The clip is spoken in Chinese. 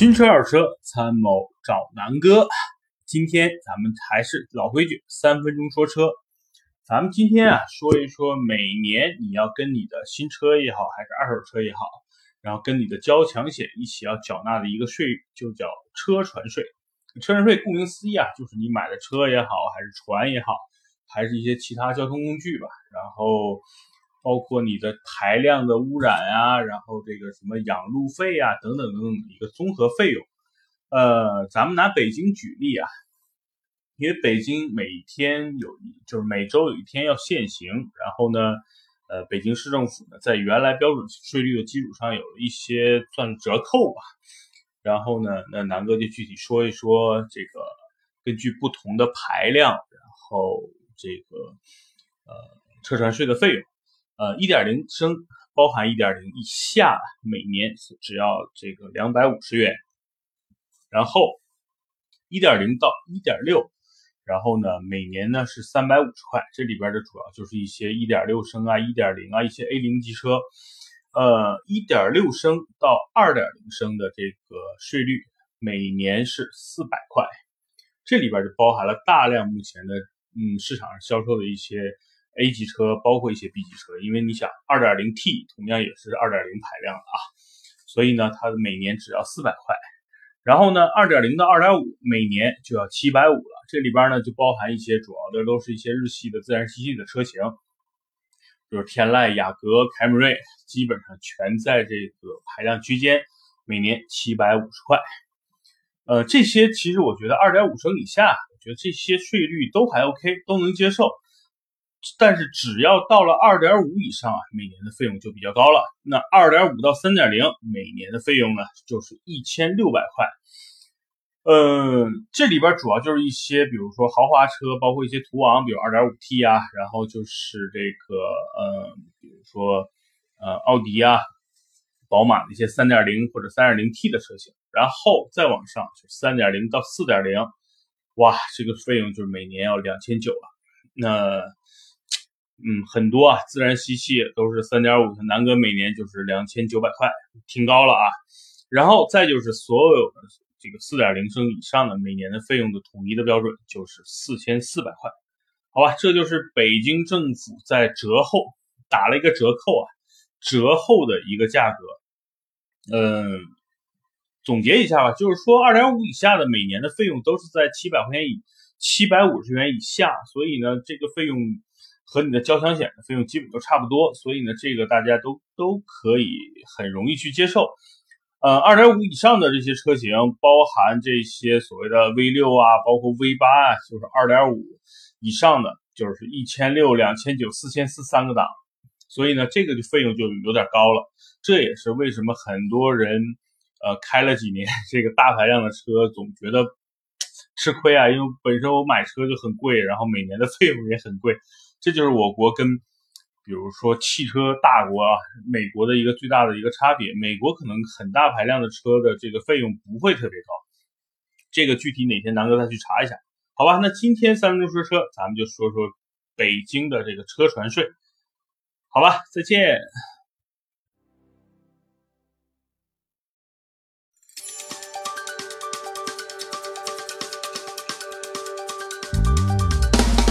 新车二手车参谋找南哥，今天咱们还是老规矩，三分钟说车。咱们今天啊说一说，每年你要跟你的新车也好，还是二手车也好，然后跟你的交强险一起要缴纳的一个税，就叫车船税。车船税顾名思义啊，就是你买的车也好，还是船也好，还是一些其他交通工具吧，然后。包括你的排量的污染啊，然后这个什么养路费啊，等等等等的一个综合费用。呃，咱们拿北京举例啊，因为北京每天有，就是每周有一天要限行，然后呢，呃，北京市政府呢在原来标准税率的基础上有了一些算折扣吧。然后呢，那南哥就具体说一说这个根据不同的排量，然后这个呃车船税的费用。呃，一点零升包含一点零以下，每年只要这个两百五十元。然后一点零到一点六，然后呢，每年呢是三百五十块。这里边的主要就是一些一点六升啊、一点零啊、一些 A 零级车。呃，一点六升到二点零升的这个税率每年是四百块。这里边就包含了大量目前的嗯市场上销售的一些。A 级车包括一些 B 级车，因为你想，2.0T 同样也是2.0排量的啊，所以呢，它每年只要400块。然后呢，2.0到2.5每年就要750了。这里边呢就包含一些主要的都是一些日系的自然吸气的车型，就是天籁、雅阁、凯美瑞，基本上全在这个排量区间，每年750块。呃，这些其实我觉得2.5升以下，我觉得这些税率都还 OK，都能接受。但是只要到了二点五以上啊，每年的费用就比较高了。那二点五到三点零，每年的费用呢就是一千六百块。嗯，这里边主要就是一些，比如说豪华车，包括一些途昂，比如二点五 T 啊，然后就是这个，呃，比如说呃奥迪啊、宝马的一些三点零或者三点零 T 的车型，然后再往上就三点零到四点零，哇，这个费用就是每年要两千九了。那嗯，很多啊，自然吸气都是三点五的，南哥每年就是两千九百块，挺高了啊。然后再就是所有的这个四点零升以上的，每年的费用的统一的标准就是四千四百块，好吧？这就是北京政府在折后打了一个折扣啊，折后的一个价格。嗯，总结一下吧，就是说二点五以下的每年的费用都是在七百块钱以七百五十元以下，所以呢，这个费用。和你的交强险的费用基本都差不多，所以呢，这个大家都都可以很容易去接受。呃，二点五以上的这些车型，包含这些所谓的 V 六啊，包括 V 八啊，就是二点五以上的，就是一千六、两千九、四千四三个档，所以呢，这个就费用就有点高了。这也是为什么很多人呃开了几年这个大排量的车，总觉得吃亏啊，因为本身我买车就很贵，然后每年的费用也很贵。这就是我国跟，比如说汽车大国啊，美国的一个最大的一个差别。美国可能很大排量的车的这个费用不会特别高，这个具体哪天南哥再去查一下，好吧？那今天三分钟说车，咱们就说说北京的这个车船税，好吧？再见。